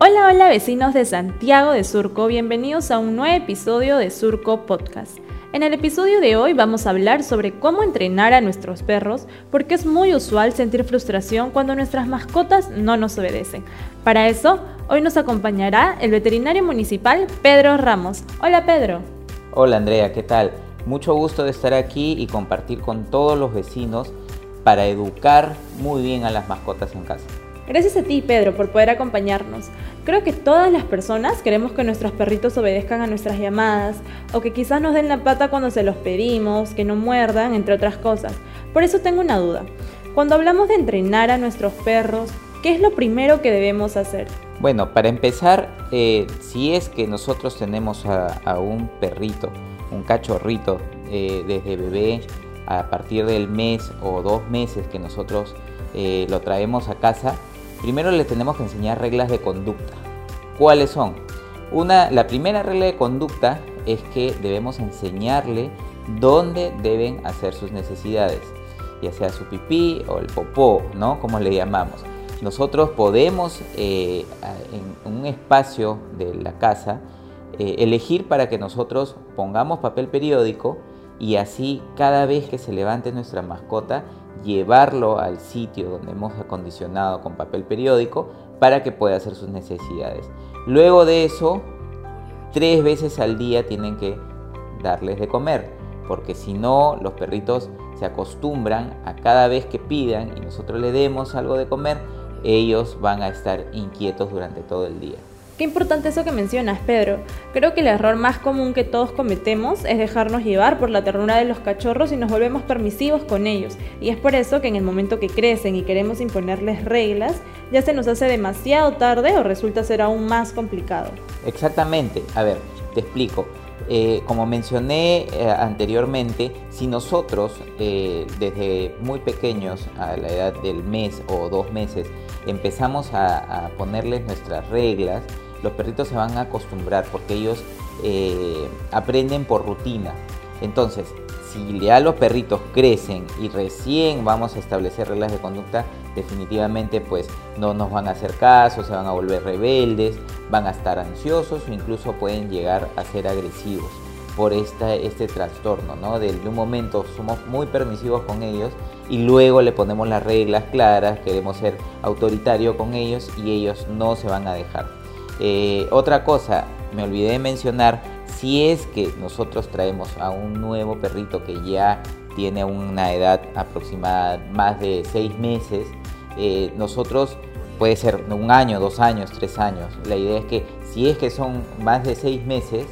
Hola, hola vecinos de Santiago de Surco, bienvenidos a un nuevo episodio de Surco Podcast. En el episodio de hoy vamos a hablar sobre cómo entrenar a nuestros perros, porque es muy usual sentir frustración cuando nuestras mascotas no nos obedecen. Para eso, hoy nos acompañará el veterinario municipal Pedro Ramos. Hola Pedro. Hola Andrea, ¿qué tal? Mucho gusto de estar aquí y compartir con todos los vecinos para educar muy bien a las mascotas en casa. Gracias a ti, Pedro, por poder acompañarnos. Creo que todas las personas queremos que nuestros perritos obedezcan a nuestras llamadas o que quizás nos den la pata cuando se los pedimos, que no muerdan, entre otras cosas. Por eso tengo una duda. Cuando hablamos de entrenar a nuestros perros, ¿qué es lo primero que debemos hacer? Bueno, para empezar, eh, si es que nosotros tenemos a, un perrito, un cachorrito, eh, desde bebé a partir del mes o dos meses que nosotros eh, lo traemos a casa, Primero le tenemos que enseñar reglas de conducta. ¿Cuáles son? Una, la primera regla de conducta es que debemos enseñarle dónde deben hacer sus necesidades, ya sea su pipí o el popó, ¿no? Como le llamamos. Nosotros podemos eh, en un espacio de la casa eh, elegir para que nosotros pongamos papel periódico y así cada vez que se levante nuestra mascota llevarlo al sitio donde hemos acondicionado con papel periódico para que pueda hacer sus necesidades. Luego de eso, tres veces al día tienen que darles de comer, porque si no, los perritos se acostumbran a cada vez que pidan y nosotros le demos algo de comer, ellos van a estar inquietos durante todo el día. Qué importante eso que mencionas, Pedro. Creo que el error más común que todos cometemos es dejarnos llevar por la ternura de los cachorros y nos volvemos permisivos con ellos. Y es por eso que en el momento que crecen y queremos imponerles reglas, ya se nos hace demasiado tarde o resulta ser aún más complicado. Exactamente. A ver, te explico. Eh, como mencioné eh, anteriormente, si nosotros eh, desde muy pequeños, a la edad del mes o dos meses, empezamos a ponerles nuestras reglas, los perritos se van a acostumbrar porque ellos eh, aprenden por rutina. Entonces, si ya los perritos crecen y recién vamos a establecer reglas de conducta, definitivamente pues no nos van a hacer caso, se van a volver rebeldes, van a estar ansiosos o incluso pueden llegar a ser agresivos por esta, este trastorno, ¿no? De, un momento somos muy permisivos con ellos y luego le ponemos las reglas claras, queremos ser autoritario con ellos y ellos no se van a dejar. Eh, otra cosa, me olvidé de mencionar, si es que nosotros traemos a un nuevo perrito que ya tiene una edad aproximada más de seis meses, eh, nosotros puede ser un año, dos años, tres años. La idea es que si es que son más de seis meses,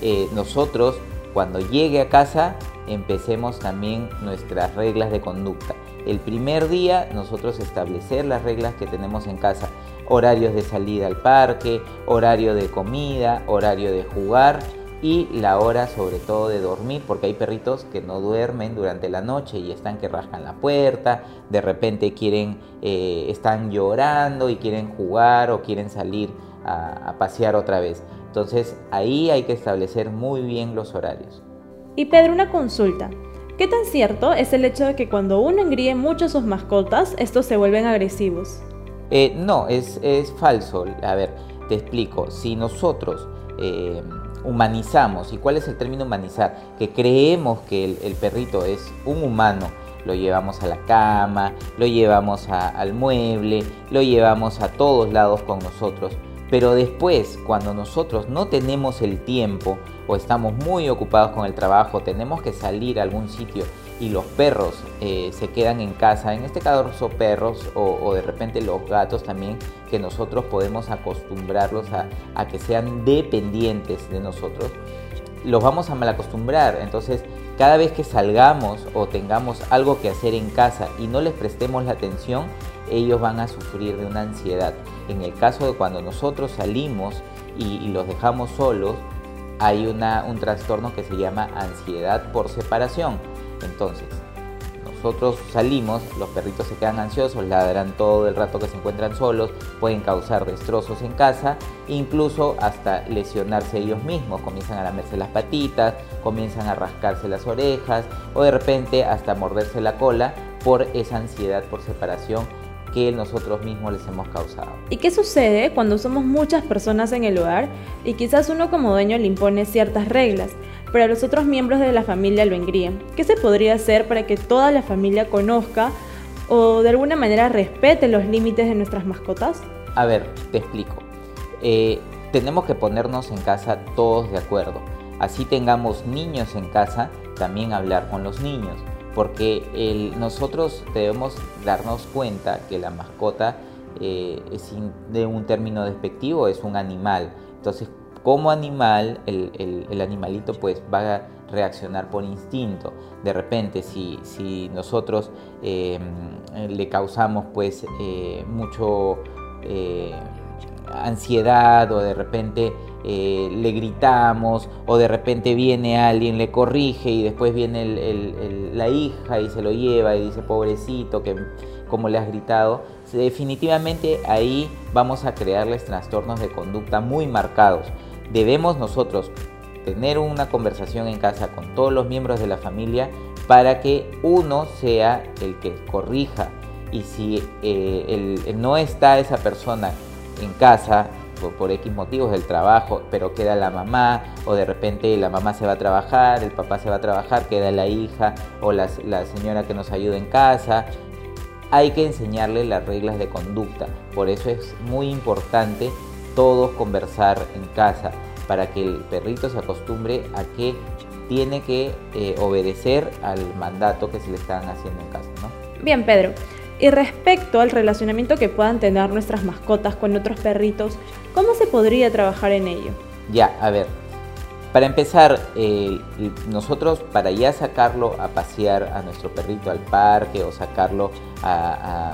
eh, nosotros cuando llegue a casa empecemos también nuestras reglas de conducta. El primer día nosotros establecer las reglas que tenemos en casa horarios de salida al parque, horario de comida, horario de jugar y la hora sobre todo de dormir, porque hay perritos que no duermen durante la noche y están que rascan la puerta, de repente quieren, eh, están llorando y quieren jugar o quieren salir a, a pasear otra vez. Entonces ahí hay que establecer muy bien los horarios. Y Pedro, una consulta. ¿Qué tan cierto es el hecho de que cuando uno engríe mucho a sus mascotas, estos se vuelven agresivos? Eh, no, es, falso. A ver, te explico. Si nosotros eh, humanizamos, ¿y cuál es el término humanizar? Que creemos que el, perrito es un humano, lo llevamos a la cama, lo llevamos al mueble, lo llevamos a todos lados con nosotros. Pero después, cuando nosotros no tenemos el tiempo o estamos muy ocupados con el trabajo, tenemos que salir a algún sitio y los perros eh, se quedan en casa, en este caso perros o, de repente los gatos también, que nosotros podemos acostumbrarlos a, que sean dependientes de nosotros, los vamos a malacostumbrar. Entonces, cada vez que salgamos o tengamos algo que hacer en casa y no les prestemos la atención, ellos van a sufrir de una ansiedad. En el caso de cuando nosotros salimos y, los dejamos solos, hay un trastorno que se llama ansiedad por separación entonces, nosotros salimos, los perritos se quedan ansiosos, ladran todo el rato que se encuentran solos, pueden causar destrozos en casa, incluso hasta lesionarse ellos mismos, comienzan a lamerse las patitas, comienzan a rascarse las orejas o de repente hasta morderse la cola por esa ansiedad por separación que nosotros mismos les hemos causado. ¿Y qué sucede cuando somos muchas personas en el hogar y quizás uno como dueño le impone ciertas reglas, pero los otros miembros de la familia lo? ¿Qué se podría hacer para que toda la familia conozca o de alguna manera respete los límites de nuestras mascotas? A ver, te explico. Eh, tenemos que ponernos en casa todos de acuerdo. Así tengamos niños en casa, también hablar con los niños porque nosotros debemos darnos cuenta que la mascota eh, es de un término despectivo, es un animal. Entonces, como animal, el, animalito pues va a reaccionar por instinto. De repente, si, nosotros eh, le causamos pues eh, mucho ansiedad o de repente eh, le gritamos o de repente viene alguien, le corrige y después viene la hija y se lo lleva y dice pobrecito, que como le has gritado, definitivamente ahí vamos a crearles trastornos de conducta muy marcados. Debemos nosotros tener una conversación en casa con todos los miembros de la familia para que uno sea el que corrija y si eh, no está esa persona en casa por, X motivos del trabajo, pero queda la mamá, o de repente la mamá se va a trabajar, el papá se va a trabajar, queda la hija o la, señora que nos ayuda en casa. Hay que enseñarle las reglas de conducta, por eso es muy importante todos conversar en casa para que el perrito se acostumbre a que tiene que eh, obedecer al mandato que se le están haciendo en casa. Bien, Pedro. Y respecto al relacionamiento que puedan tener nuestras mascotas con otros perritos, ¿cómo se podría trabajar en ello? Ya, a ver. Para empezar, eh, nosotros para ya sacarlo a pasear a nuestro perrito al parque o sacarlo a,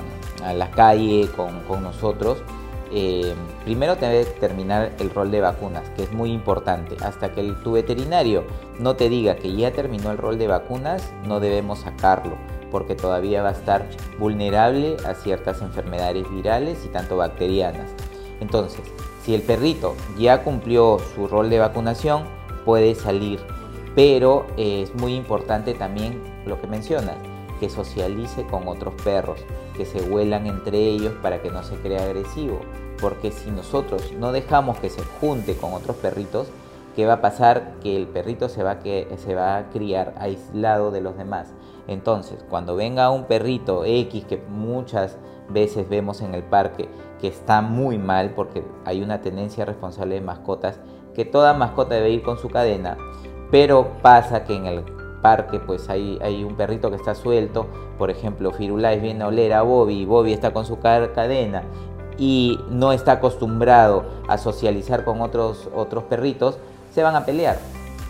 la calle con, nosotros, eh, primero debe terminar el rol de vacunas, que es muy importante. Hasta que tu veterinario no te diga que ya terminó el rol de vacunas, no debemos sacarlo porque todavía va a estar vulnerable a ciertas enfermedades virales y tanto bacterianas. Entonces, si el perrito ya cumplió su rol de vacunación, puede salir, pero es muy importante también lo que mencionas, que socialice con otros perros, que se huelan entre ellos para que no se crea agresivo, porque si nosotros no dejamos que se junte con otros perritos, ¿qué va a pasar? Que el perrito se va, que, se va a criar aislado de los demás entonces, cuando venga un perrito X que muchas veces vemos en el parque que está muy mal porque hay una tendencia responsable de mascotas que toda mascota debe ir con su cadena, pero pasa que en el parque pues hay, hay un perrito que está suelto, por ejemplo Firulais viene a oler a Bobby Bobby está con su cadena y no está acostumbrado a socializar con otros, otros perritos, se van a pelear.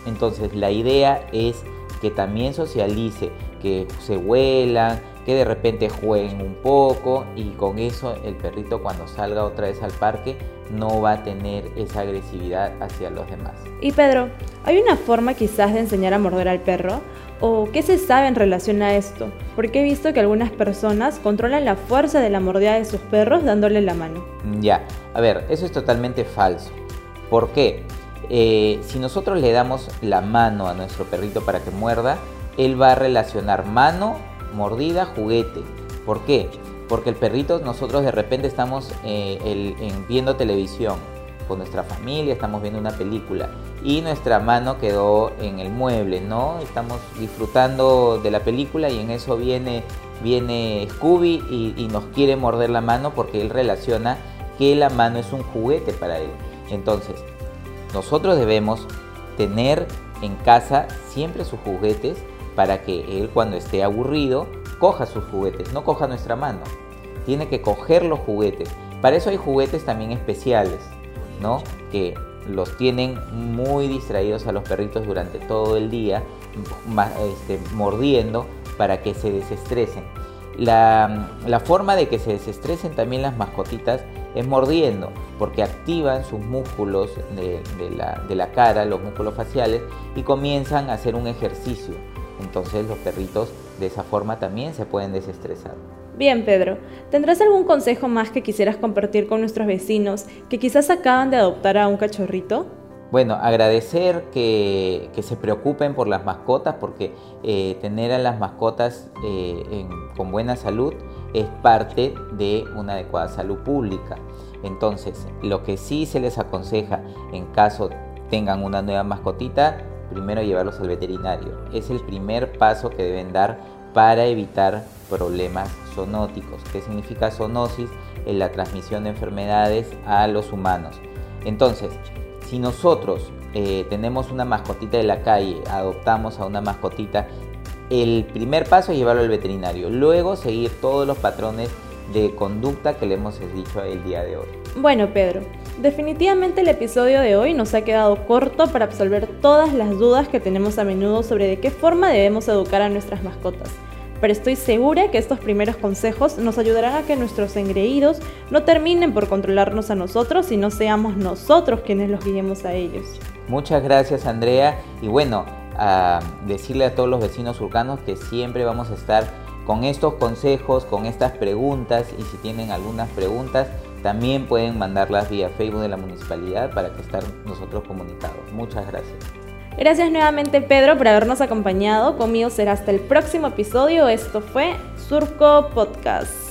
Entonces la idea es que también socialice, que se vuelan, que de repente jueguen un poco y con eso el perrito cuando salga otra vez al parque no va a tener esa agresividad hacia los demás. Y Pedro, ¿hay una forma quizás de enseñar a morder al perro? ¿O qué se sabe en relación a esto? Porque he visto que algunas personas controlan la fuerza de la mordida de sus perros dándole la mano. Ya, a ver, eso es totalmente falso. ¿Por qué? Eh, si nosotros le damos la mano a nuestro perrito para que muerda, él va a relacionar mano, mordida, juguete. ¿Por qué? Porque el perrito, nosotros de repente estamos eh, viendo televisión con nuestra familia, estamos viendo una película y nuestra mano quedó en el mueble, ¿no? Estamos disfrutando de la película y en eso viene, viene Scooby y nos quiere morder la mano porque él relaciona que la mano es un juguete para él. Entonces, nosotros debemos tener en casa siempre sus juguetes para que él cuando esté aburrido coja sus juguetes, no coja nuestra mano. Tiene que coger los juguetes. Para eso hay juguetes también especiales, ¿no? Que los tienen muy distraídos a los perritos durante todo el día, este, mordiendo para que se desestresen. La, forma de que se desestresen también las mascotitas es mordiendo, porque activan sus músculos de la cara, los músculos faciales, y comienzan a hacer un ejercicio. Entonces los perritos de esa forma también se pueden desestresar. Bien, Pedro, ¿tendrás algún consejo más que quisieras compartir con nuestros vecinos que quizás acaban de adoptar a un cachorrito? Bueno, agradecer que, se preocupen por las mascotas porque eh, tener a las mascotas eh, con buena salud es parte de una adecuada salud pública. Entonces, lo que sí se les aconseja en caso tengan una nueva mascotita, primero llevarlos al veterinario. Es el primer paso que deben dar para evitar problemas zoonóticos. ¿Qué significa zoonosis? En la transmisión de enfermedades a los humanos. Entonces, si nosotros eh, tenemos una mascotita de la calle, adoptamos a una mascotita, el primer paso es llevarlo al veterinario. Luego seguir todos los patrones de conducta que le hemos dicho el día de hoy. Bueno, Pedro, definitivamente el episodio de hoy nos ha quedado corto para absolver todas las dudas que tenemos a menudo sobre de qué forma debemos educar a nuestras mascotas. Pero estoy segura que estos primeros consejos nos ayudarán a que nuestros engreídos no terminen por controlarnos a nosotros y no seamos nosotros quienes los guiemos a ellos. Muchas gracias Andrea y bueno, a decirle a todos los vecinos urbanos que siempre vamos a estar con estos consejos, con estas preguntas y si tienen algunas preguntas también pueden mandarlas vía Facebook de la municipalidad para que estén nosotros comunicados. Muchas gracias. Gracias nuevamente Pedro por habernos acompañado. Conmigo será hasta el próximo episodio. Esto fue Surco Podcast.